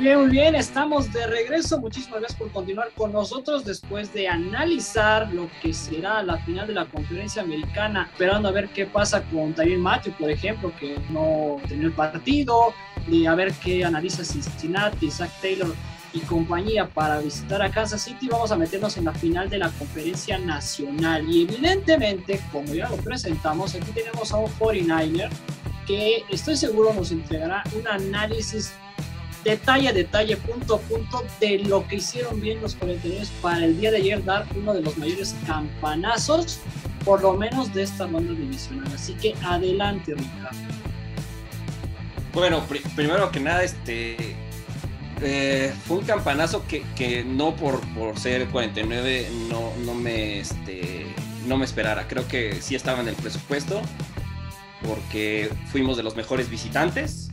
bien, muy bien, estamos de regreso. Muchísimas gracias por continuar con nosotros después de analizar lo que será la final de la conferencia americana, esperando a ver qué pasa con Tyrion Matthew, por ejemplo, que no tenía el partido, y a ver qué analiza Cincinnati, Zach Taylor y compañía para visitar a Kansas City. Vamos a meternos en la final de la conferencia nacional. Y evidentemente, como ya lo presentamos, aquí tenemos a un 49er que estoy seguro nos entregará un análisis detalle a detalle, punto a punto, de lo que hicieron bien los 49 para el día de ayer dar uno de los mayores campanazos, por lo menos de esta ronda divisional. Así que adelante, Ricardo. Bueno, primero que nada, este eh, fue un campanazo que, no por, por, ser 49 no, no, me, este, no me esperara. Creo que sí estaba en el presupuesto porque fuimos de los mejores visitantes,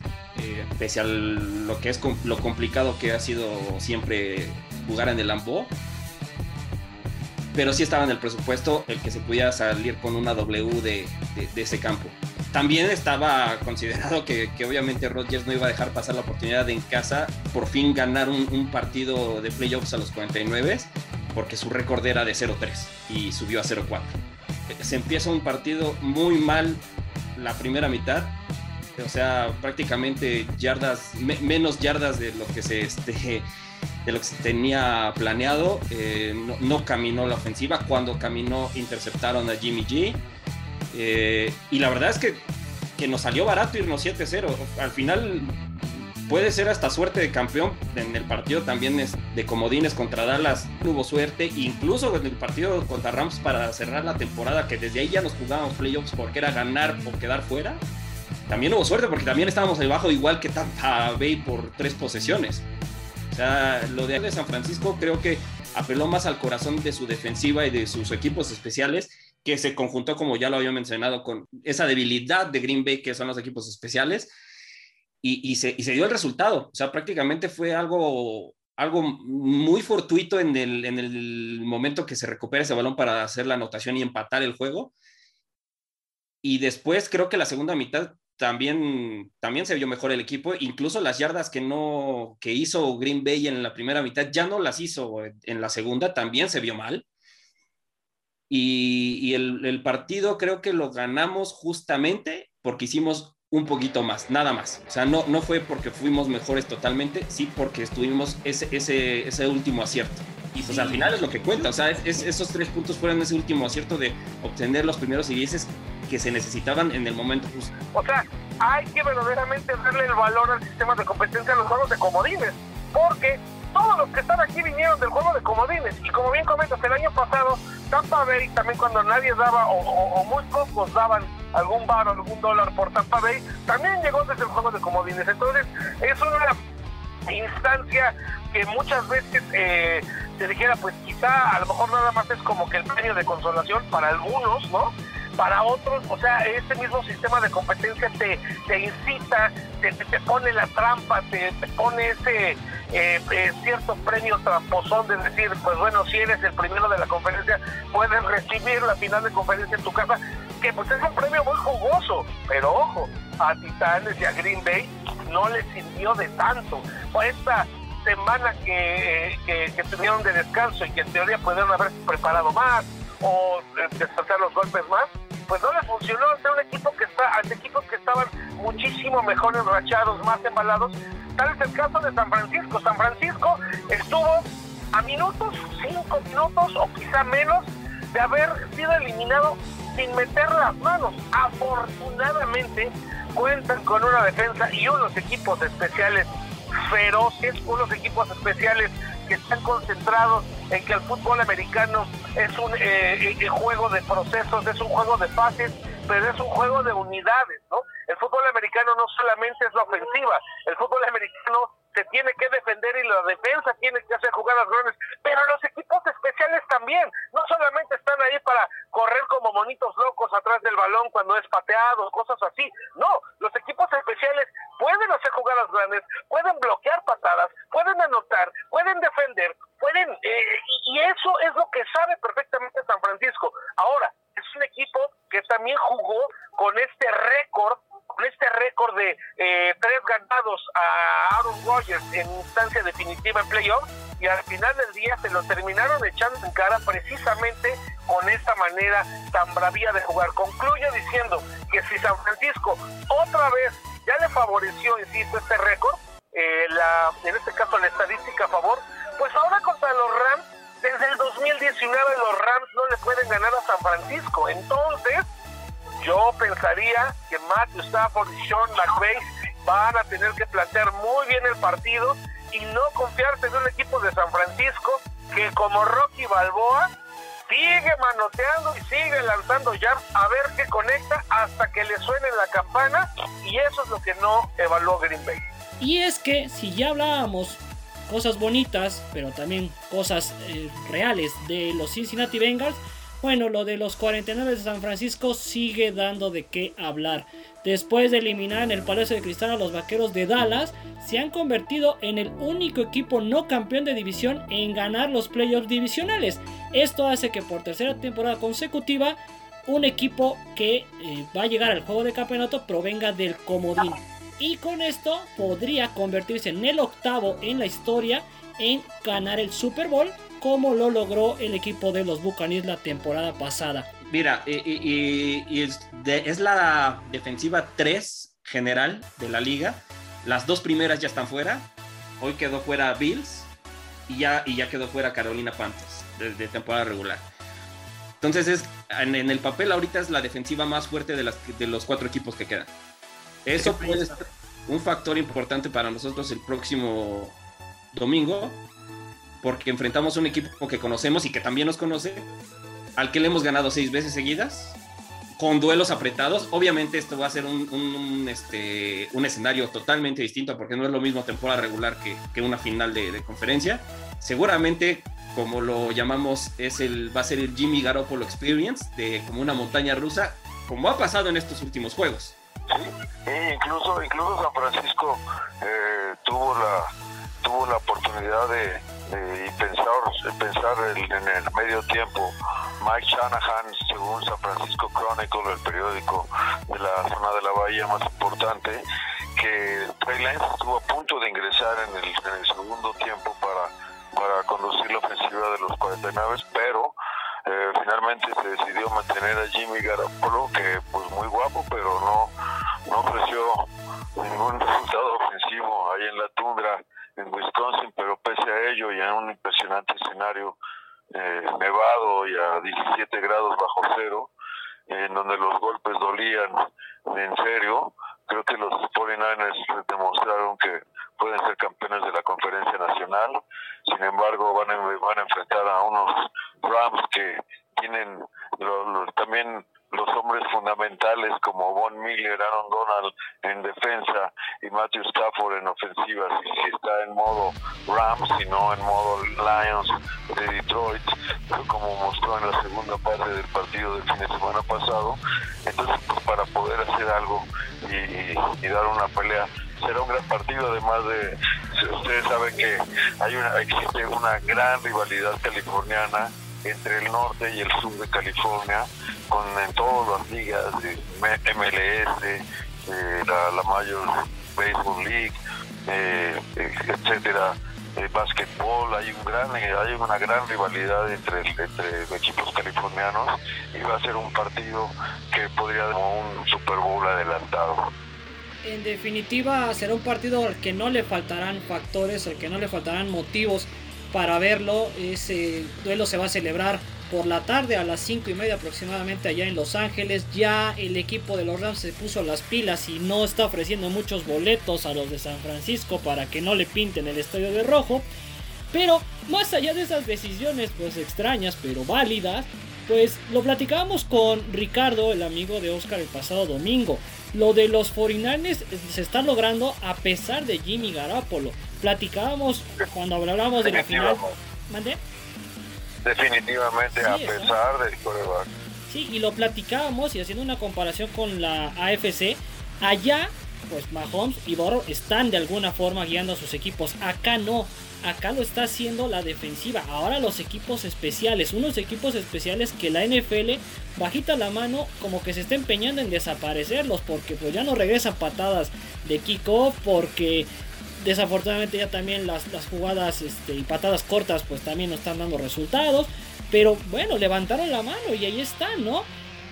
pese a lo que es lo complicado que ha sido siempre jugar en el Lambeau. Pero sí estaba en el presupuesto el que se pudiera salir con una W de ese campo también estaba considerado que, obviamente Rodgers no iba a dejar pasar la oportunidad de en casa por fin ganar un, partido de playoffs a los 49 porque su récord era de 0-3 y subió a 0-4. Se empieza un partido muy mal la primera mitad, o sea, prácticamente yardas, menos yardas de lo que se este, de lo que se tenía planeado. Eh, no, caminó la ofensiva. Cuando caminó, interceptaron a Jimmy G. Eh, y la verdad es que, que nos salió barato irnos 7-0. Al final puede ser hasta suerte de campeón. En el partido también es de comodines contra Dallas tuvo suerte. Incluso en el partido contra Rams para cerrar la temporada, que desde ahí ya nos jugábamos playoffs porque era ganar o quedar fuera. También hubo suerte porque también estábamos debajo igual que Tampa Bay por tres posesiones. O sea, lo de San Francisco creo que apeló más al corazón de su defensiva y de sus equipos especiales que se conjuntó, como ya lo había mencionado, con esa debilidad de Green Bay, que son los equipos especiales, y, se, dio el resultado. O sea, prácticamente fue algo, algo muy fortuito en el, en el momento que se recupera ese balón para hacer la anotación y empatar el juego. Y después creo que la segunda mitad también, también se vio mejor el equipo, incluso las yardas que no que hizo Green Bay en la primera mitad ya no las hizo en la segunda, también se vio mal. Y, el, partido creo que lo ganamos justamente porque hicimos un poquito más, nada más. O sea, no, no fue porque fuimos mejores totalmente, sí porque estuvimos ese, ese, ese último acierto. Y pues al final es lo que cuenta, o sea, esos tres puntos fueron ese último acierto de obtener los primeros y que se necesitaban en el momento justo. O sea, hay que verdaderamente darle el valor al sistema de competencia a los juegos de comodines, porque todos los que están aquí vinieron del juego de comodines. Y como bien comentas, el año pasado, Tampa Bay, también cuando nadie daba, o, muy pocos daban algún bar o algún dólar por Tampa Bay, también llegó desde el juego de comodines. Entonces, es una instancia que muchas veces eh, se dijera, pues quizá a lo mejor nada más es como que el premio de consolación para algunos, ¿no? Para otros, o sea, ese mismo sistema de competencia te, te incita, te, te, pone la trampa, te, pone ese eh, eh, cierto premio tramposón de decir, pues bueno, si eres el primero de la conferencia, puedes recibir la final de conferencia en tu casa, que pues es un premio muy jugoso, pero ojo, a Titanes y a Green Bay no les sirvió de tanto. esta semana que, que, tuvieron de descanso y que en teoría pudieron haber preparado más o eh, deshacer los golpes más, pues no le funcionó ante un equipo que está, ante equipos que estaban muchísimo mejor enrachados, más embalados. Tal es el caso de San Francisco. San Francisco estuvo a minutos, cinco minutos o quizá menos de haber sido eliminado sin meter las manos. Afortunadamente cuentan con una defensa y unos equipos especiales feroces, unos equipos especiales que están concentrados en que el fútbol americano es un eh, eh, juego de procesos, es un juego de fases, pero es un juego de unidades, ¿no? El fútbol americano no solamente es la ofensiva, el fútbol americano se tiene que defender y la defensa tiene que hacer jugadas grandes, pero los equipos especiales también, no solamente están ahí para correr como monitos locos atrás del balón cuando es pateado, cosas así, no, los equipos especiales pueden hacer jugadas grandes, pueden bloquear patadas, pueden anotar, pueden defender, pueden, eh, y eso es lo que sabe perfectamente San Francisco. Ahora, es un equipo que también jugó con este récord con este récord de eh, tres ganados a Aaron Rodgers en instancia definitiva en playoff y al final del día se lo terminaron echando en cara precisamente con esta manera tan bravía de jugar. Concluyo diciendo que si San Francisco otra vez ya le favoreció, insisto, este récord, eh, en este caso la estadística a favor, pues ahora contra los Rams, desde el 2019 los Rams no le pueden ganar a San Francisco. Entonces, yo pensaría que Matthew Stafford y Sean McVay van a tener que plantear muy bien el partido y no confiarse en un equipo de San Francisco que como Rocky Balboa sigue manoteando y sigue lanzando ya a ver qué conecta hasta que le suene la campana y eso es lo que no evaluó Green Bay. Y es que si ya hablábamos cosas bonitas, pero también cosas eh, reales de los Cincinnati Bengals, bueno, lo de los 49 de San Francisco sigue dando de qué hablar. Después de eliminar en el Palacio de Cristal a los Vaqueros de Dallas, se han convertido en el único equipo no campeón de división en ganar los playoffs divisionales. Esto hace que por tercera temporada consecutiva un equipo que eh, va a llegar al juego de campeonato provenga del comodín. Y con esto podría convertirse en el octavo en la historia en ganar el Super Bowl como lo logró el equipo de los Buccaneers la temporada pasada. Mira, y, es, la defensiva 3 general de la liga. Las dos primeras ya están fuera. Hoy quedó fuera Bills y ya, y ya quedó fuera Carolina Panthers de, temporada regular. Entonces es en, el papel ahorita es la defensiva más fuerte de, las, de los cuatro equipos que quedan. Eso puede ser un factor importante para nosotros el próximo domingo porque enfrentamos un equipo que conocemos y que también nos conoce, al que le hemos ganado seis veces seguidas, con duelos apretados. Obviamente esto va a ser un, este, un escenario totalmente distinto, porque no es lo mismo temporada regular que, una final de, conferencia. Seguramente, como lo llamamos, es el, va a ser el Jimmy Garoppolo Experience, de como una montaña rusa, como ha pasado en estos últimos juegos. Sí, incluso, incluso San Francisco eh, tuvo la tuvo la oportunidad de, y pensar, pensar en el medio tiempo. Mike Shanahan, según San Francisco Chronicle, el periódico de la zona de la bahía más importante, que Trey Lance estuvo a punto de ingresar en el, segundo tiempo para, para conducir la ofensiva de los 49, pero eh, finalmente se decidió mantener a Jimmy Garoppolo, que pues muy guapo, pero no, no ofreció ningún resultado ofensivo ahí en la tundra en Wisconsin, pero y en un impresionante escenario eh, nevado y a 17 grados bajo cero, en donde los golpes dolían en serio, creo que los 49ers demostraron que pueden ser campeones de la conferencia nacional. Sin embargo, van a, van a enfrentar a unos Rams que tienen también los hombres fundamentales como Von Miller, Aaron Donald en defensa y Matthew Stafford en ofensivas. Y si está en modo Rams y no en modo Lions de Detroit, como mostró en la segunda parte del partido del fin de semana pasado, entonces pues, para poder hacer algo y, dar una pelea será un gran partido además de ustedes saben que hay una existe una gran rivalidad californiana entre el norte y el sur de California, con en todas las ligas de MLS, eh, la, la Major Baseball League, eh, etcétera, eh, básquetbol, hay una gran rivalidad entre, entre equipos californianos y va a ser un partido que podría ser un Super Bowl adelantado. En definitiva, será un partido al que no le faltarán factores, al que no le faltarán motivos para verlo. Ese duelo se va a celebrar por la tarde a las 5 y media aproximadamente allá en Los Ángeles. Ya el equipo de los Rams se puso las pilas y no está ofreciendo muchos boletos a los de San Francisco para que no le pinten el estadio de rojo. Pero más allá de esas decisiones pues extrañas pero válidas, pues lo platicábamos con Ricardo, el amigo de Oscar el pasado domingo. Lo de los 49 se está logrando a pesar de Jimmy Garoppolo platicábamos cuando hablábamos de la final. Definitivamente, a pesar del Sí, y lo platicábamos y haciendo una comparación con la AFC, allá pues Mahomes y Burrow están de alguna forma guiando a sus equipos. Acá no, acá lo está haciendo la defensiva. Ahora los equipos especiales, unos equipos especiales que la NFL bajita la mano como que se está empeñando en desaparecerlos porque pues ya no regresan patadas de kickoff porque desafortunadamente ya también las, jugadas este, y patadas cortas pues también no están dando resultados. Pero bueno, levantaron la mano y ahí están, ¿no?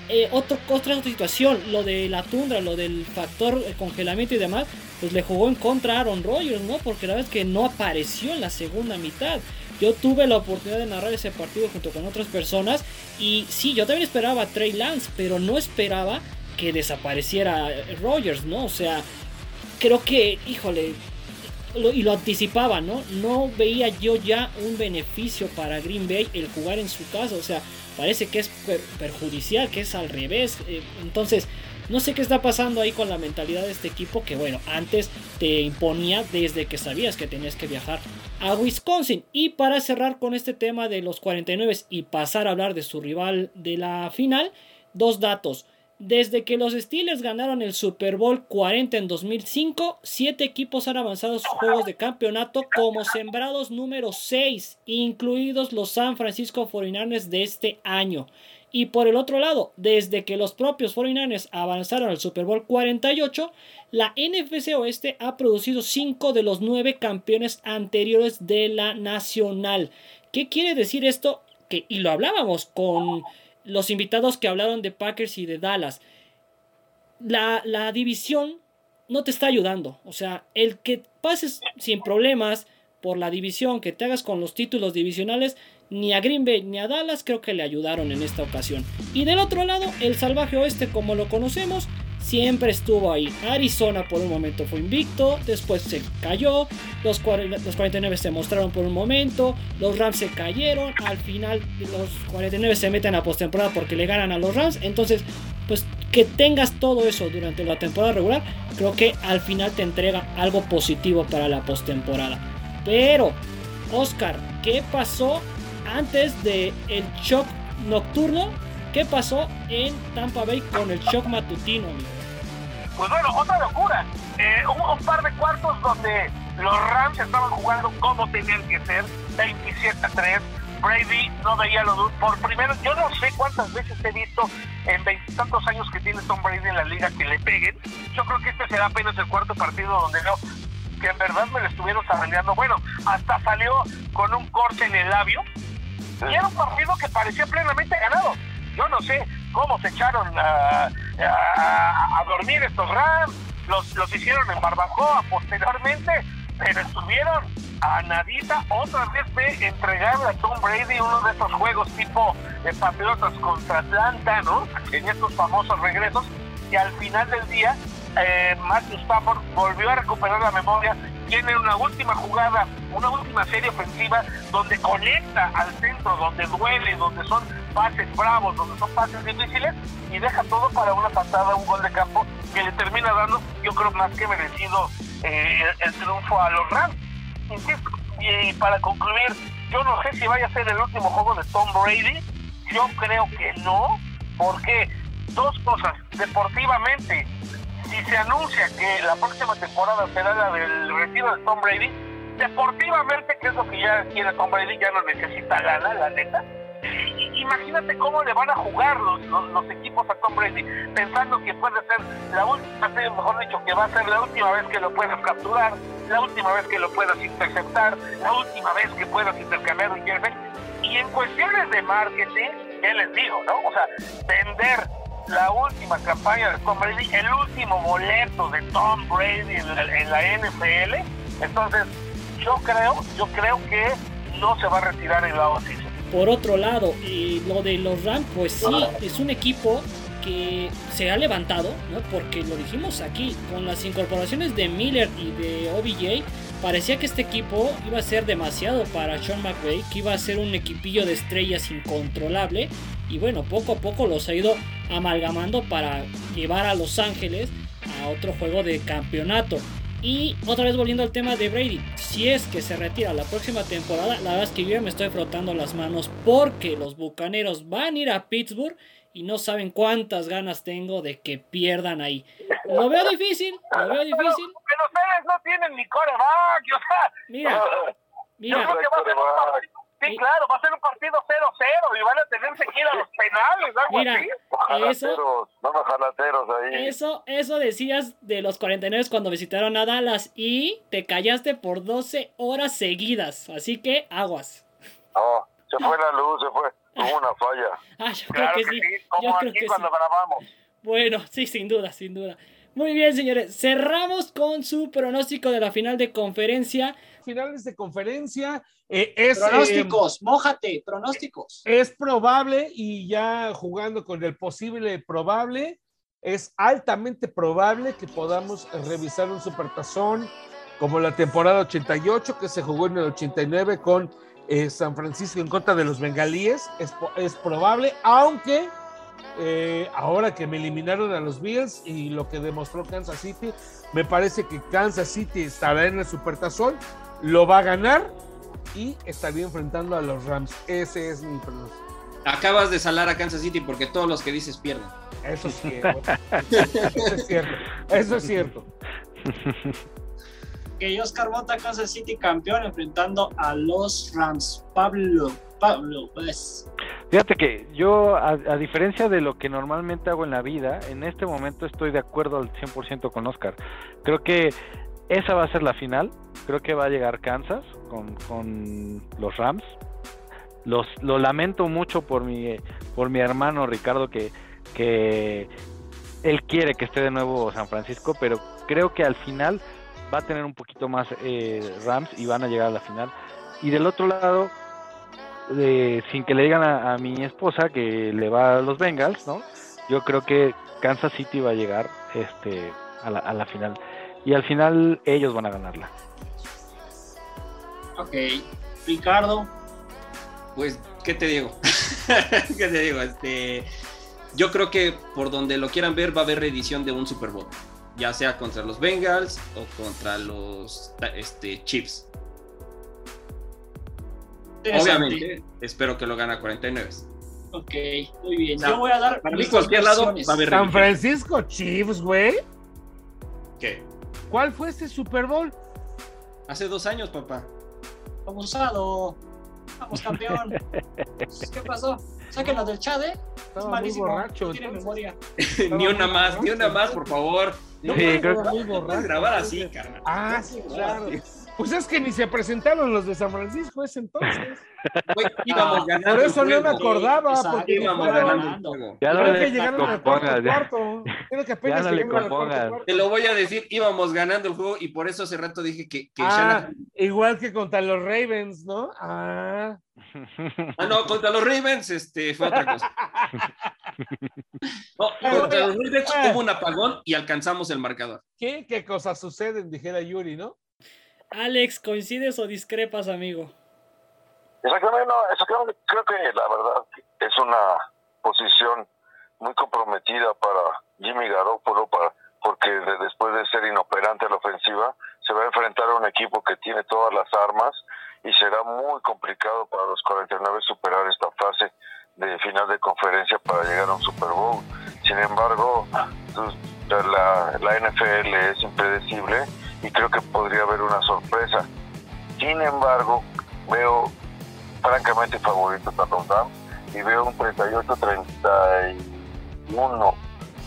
Eh, otro, otra situación, lo de la tundra, lo del factor congelamiento y demás, pues le jugó en contra a Aaron Rodgers, ¿no? Porque la verdad es que no apareció en la segunda mitad. Yo tuve la oportunidad de narrar ese partido junto con otras personas y sí, yo también esperaba a Trey Lance, pero no esperaba que desapareciera Rodgers, ¿no? O sea, creo que, híjole, y lo anticipaba, ¿no? No veía yo ya un beneficio para Green Bay el jugar en su casa, o sea, parece que es perjudicial, que es al revés. Eh, entonces, no sé qué está pasando ahí con la mentalidad de este equipo que, bueno, antes te imponía desde que sabías que tenías que viajar a Wisconsin. Y para cerrar con este tema de los 49 y pasar a hablar de su rival de la final, dos datos. Desde que los Steelers ganaron el Super Bowl 40 en 2005, siete equipos han avanzado a sus juegos de campeonato como sembrados número 6, incluidos los San Francisco 49ers de este año. Y por el otro lado, desde que los propios 49ers avanzaron al Super Bowl 48, la NFC Oeste ha producido 5 de los 9 campeones anteriores de la Nacional. ¿Qué quiere decir esto? Que, y lo hablábamos con los invitados que hablaron de Packers y de Dallas. La, la división no te está ayudando. O sea, el que pases sin problemas por la división, que te hagas con los títulos divisionales, ni a Green Bay ni a Dallas creo que le ayudaron en esta ocasión. Y del otro lado, el salvaje oeste como lo conocemos, siempre estuvo ahí. Arizona por un momento fue invicto, después se cayó, los, 49 se mostraron por un momento, los Rams se cayeron, al final los 49 se meten a postemporada porque le ganan a los Rams, entonces pues que tengas todo eso durante la temporada regular, creo que al final te entrega algo positivo para la postemporada. Pero, Oscar, ¿qué pasó antes del el shock nocturno? ¿Qué pasó en Tampa Bay con el shock matutino? Pues bueno, otra locura. Eh, hubo un par de cuartos donde los Rams estaban jugando como tenían que ser, 27 a 3. Brady no veía lo por primero, yo no sé cuántas veces he visto en veintitantos años que tiene Tom Brady en la liga que le peguen. Yo creo que este será apenas el cuarto partido donde veo que en verdad me lo estuvieron zarraleando. Bueno, hasta salió con un corte en el labio. Y era un partido que parecía plenamente ganado. Yo no sé cómo se echaron a, dormir estos Rams, los, los hicieron en barbacoa posteriormente, pero estuvieron a nadita otra vez de entregarle a Tom Brady uno de esos juegos tipo de Patriotas contra Atlanta, ¿no? En estos famosos regresos, y al final del día eh, Matthew Stafford volvió a recuperar la memoria, tiene una última jugada, una última serie ofensiva donde conecta al centro, donde duele, donde son pases bravos, donde son pases difíciles y deja todo para una patada, un gol de campo que le termina dando, yo creo, más que merecido eh, el, triunfo a los Rams. y para concluir, yo no sé si vaya a ser el último juego de Tom Brady, yo creo que no, porque dos cosas, deportivamente, si se anuncia que la próxima temporada será la del retiro de Tom Brady, deportivamente, que es lo que ya quiere Tom Brady, ya no necesita gana, la neta. Imagínate cómo le van a jugar los, los, equipos a Tom Brady, pensando que puede ser la última, mejor dicho, que va a ser la última vez que lo puedas capturar, la última vez que lo puedas interceptar, la última vez que puedas intercambiar un jersey. Y en cuestiones de marketing, ¿qué les digo, no? O sea, vender la última campaña de Tom Brady, el último boleto de Tom Brady en la, NFL. Entonces, yo creo, yo creo que no se va a retirar en la. Por otro lado, eh, lo de los Rams, pues sí, es un equipo que se ha levantado, ¿no? Porque lo dijimos aquí, con las incorporaciones de Miller y de OBJ, parecía que este equipo iba a ser demasiado para Sean McVay, que iba a ser un equipillo de estrellas incontrolable. Y bueno, poco a poco los ha ido amalgamando para llevar a Los Ángeles a otro juego de campeonato. Y otra vez volviendo al tema de Brady, si es que se retira la próxima temporada, la verdad es que yo ya me estoy frotando las manos porque los Bucaneros van a ir a Pittsburgh y no saben cuántas ganas tengo de que pierdan ahí. Lo veo difícil, lo veo difícil. Pero, ustedes no tienen ni coreback, o sea. Mira, mira. Yo creo que va a ser un partido, sí, claro, va a ser un partido 0-0 y van a tenerse que ir a los penales, algo Mira, así. eso, ahí. Eso, eso decías de los 49 cuando visitaron a Dallas y te callaste por 12 horas seguidas, así que aguas. No, se fue la luz, se fue. Hubo una falla. Ah, yo Claro creo que que sí, sí. como Yo creo aquí que cuando sí. grabamos. Bueno, sí, sin duda, sin duda. Muy bien, señores. Cerramos con su pronóstico de la final de conferencia. Finales de conferencia. eh, es, eh, Pronósticos, mójate, pronósticos. es probable y ya jugando con el posible probable, es altamente probable que podamos revisar un supertazón como la temporada 88 que se jugó en el 89 con eh, San Francisco en contra de los bengalíes. Es, probable, aunque eh, ahora que me eliminaron a los Bills y lo que demostró Kansas City, me parece que Kansas City estará en el supertazón, lo va a ganar y estaría enfrentando a los Rams. Ese es mi pronóstico. Acabas de salar a Kansas City porque todos los que dices pierden. Eso es cierto. Eso es cierto. Eso es cierto. Que Oscar Mota, Kansas City campeón, enfrentando a los Rams. Pablo, Pablo, pues. Fíjate que yo, a, a diferencia de lo que normalmente hago en la vida, en este momento estoy de acuerdo al 100% con Oscar. Creo que esa va a ser la final. Creo que va a llegar Kansas con, con los Rams. Los, lo lamento mucho por mi, por mi hermano Ricardo que, que él quiere que esté de nuevo San Francisco, pero creo que al final va a tener un poquito más eh, Rams y van a llegar a la final. Y del otro lado, de- sin que le digan a, a mi esposa que le va a los Bengals, ¿no? Yo creo que Kansas City va a llegar este, a, la, a la final. Y al final ellos van a ganarla. Ok. Ricardo, Pues, ¿qué te digo? ¿Qué te digo? Este, yo creo que por donde lo quieran ver va a haber reedición de un Super Bowl, ya sea contra los Bengals o contra los este, Chiefs. Obviamente, espero que lo gane a 49. Ok, muy bien. No, Yo voy a dar. Para mí, cualquier lado va a haber San. Francisco Chiefs, güey. ¿Qué? ¿Cuál fue este Super Bowl? Hace dos años, papá. Abusado. Vamos, campeón. ¿Qué pasó? Sáquenlo del chat, ¿eh? Es Estaba muy malísimo. borracho. No tiene entonces. memoria. ni una más, ni una más, por favor. No Sí, puedes- creo no puedes grabar así, carnal. Ah, sí, claro. Pues es que ni se presentaron los de San Francisco ese entonces. Güey, íbamos ganando. Por eso no me acordaba. Exacto, Porque Íbamos ganando. Ya no Creo le que llegaron al cuarto compongas, ya. cuarto. Creo que apenas Ya no le llegaron al cuarto. Te lo voy a decir, íbamos ganando el juego y por eso hace rato dije que, que Ah, Shanahan- igual que contra los Ravens, ¿no? Ah. Ah, no, contra los Ravens este, fue otra cosa. No, contra los Ravens Ah. hubo un apagón y alcanzamos el marcador. ¿Qué, qué cosas suceden? Dijera Yuri, ¿no? Alex, ¿coincides o discrepas, amigo? Exactamente, no, exactamente. Creo que la verdad es una posición muy comprometida para Jimmy Garoppolo, para, porque de- después de ser inoperante a la ofensiva, se va a enfrentar a un equipo que tiene todas las armas y será muy complicado para los 49 superar esta fase de final de conferencia para llegar a un Super Bowl. Sin embargo, pues, la, la NFL es impredecible y creo que podría haber. Sin embargo, veo francamente favoritos a Rams y veo un 38-31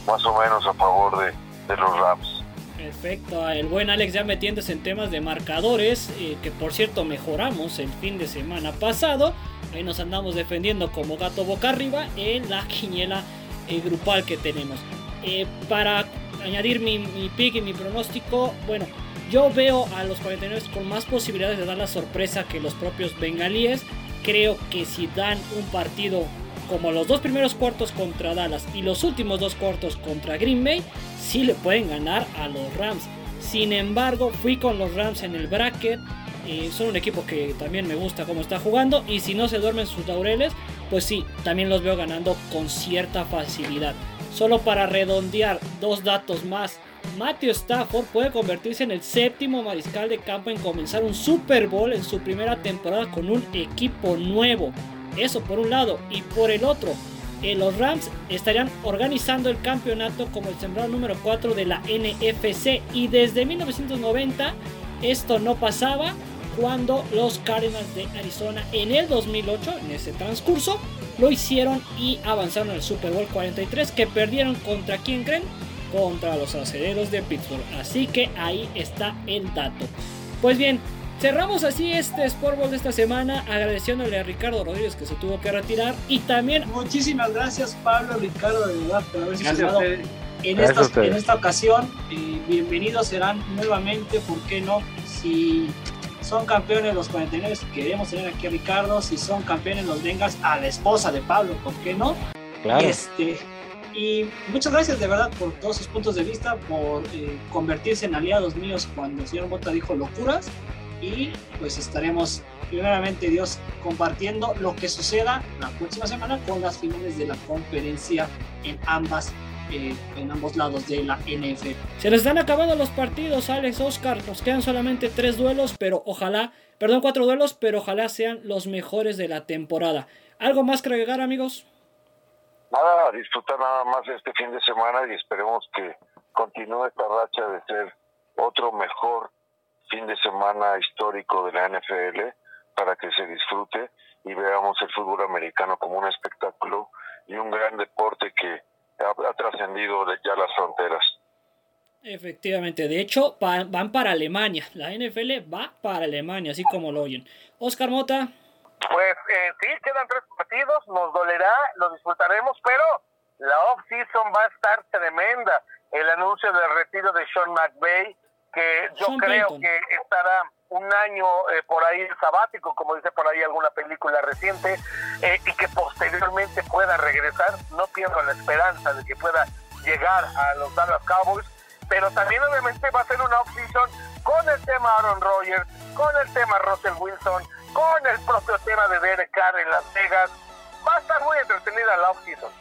más o menos a favor de, de los Rams. Perfecto, el buen Alex ya metiéndose en temas de marcadores, eh, que por cierto mejoramos el fin de semana pasado. Ahí nos andamos defendiendo como gato boca arriba en la quiniela eh, grupal que tenemos. Eh, para añadir mi pick y mi pronóstico, bueno, yo veo a los 49 con más posibilidades de dar la sorpresa que los propios bengalíes. Creo que si dan un partido como los dos primeros cuartos contra Dallas y los últimos dos cuartos contra Green Bay, sí le pueden ganar a los Rams. Sin embargo, fui con los Rams en el bracket. eh, son un equipo que también me gusta cómo está jugando. Y si no se duermen sus laureles, pues sí, también los veo ganando con cierta facilidad. Solo para redondear dos datos más. Matthew Stafford puede convertirse en el séptimo mariscal de campo en comenzar un Super Bowl en su primera temporada con un equipo nuevo. Eso por un lado. Y por el otro, eh, los Rams estarían organizando el campeonato como el sembrado número 4 de la NFC y desde 1990 esto no pasaba cuando los Cardinals de Arizona en el 2008, en ese transcurso, lo hicieron y avanzaron al Super Bowl 43 que perdieron contra quién creen? Contra los aceleros de Pittsburgh. Así que ahí está el dato. Pues bien, cerramos así este Sport Bowl de esta semana agradeciéndole a Ricardo Rodríguez que se tuvo que retirar y también... Muchísimas gracias Pablo, Ricardo, de verdad, por haberse sumado en esta, en esta ocasión. Eh, bienvenidos serán nuevamente, ¿por qué no? Si son campeones los 49, queremos tener aquí a Ricardo. Si son campeones los Bengals, a la esposa de Pablo, ¿por qué no? Claro. Este, y muchas gracias de verdad por todos sus puntos de vista, por eh, convertirse en aliados míos cuando el señor Bota dijo locuras. Y pues estaremos, primeramente Dios, compartiendo lo que suceda la próxima semana con las finales de la conferencia en ambas eh, en ambos lados de la NFL. Se les están acabando los partidos, Alex, Oscar. Nos quedan solamente tres duelos, pero ojalá, perdón, cuatro duelos, pero ojalá sean los mejores de la temporada. ¿Algo más que agregar, amigos? Nada, disfrutar nada más este fin de semana y esperemos que continúe esta racha de ser otro mejor fin de semana histórico de la NFL para que se disfrute y veamos el fútbol americano como un espectáculo y un gran deporte que ha, trascendido ya las fronteras. Efectivamente, de hecho van para Alemania, la NFL va para Alemania, así como lo oyen. Oscar Mota. Pues eh, sí, quedan tres partidos, nos dolerá, lo disfrutaremos, pero la off-season va a estar tremenda. El anuncio del retiro de Sean McVay, que yo creo que estará un año eh, por ahí sabático, como dice por ahí alguna película reciente, eh, y que posteriormente pueda regresar. No pierdo la esperanza de que pueda llegar a los Dallas Cowboys, pero también obviamente va a ser una off-season con el tema Aaron Rodgers, con el tema Russell Wilson, con el propio tema de Derek Carr en Las Vegas. Va a estar muy entretenida la off-season.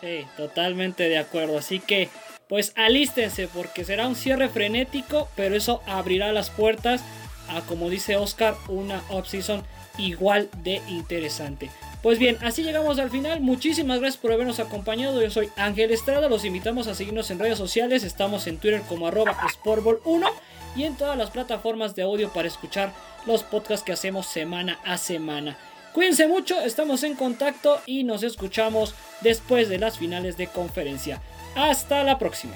Sí, totalmente de acuerdo. Así que, pues alístense porque será un cierre frenético, pero eso abrirá las puertas a, como dice Oscar, una off-season igual de interesante. Pues bien, así llegamos al final. Muchísimas gracias por habernos acompañado. Yo soy Ángel Estrada. Los invitamos a seguirnos en redes sociales. Estamos en Twitter como arroba Sportball1 y en todas las plataformas de audio para escuchar los podcasts que hacemos semana a semana. Cuídense mucho, estamos en contacto y nos escuchamos después de las finales de conferencia. Hasta la próxima.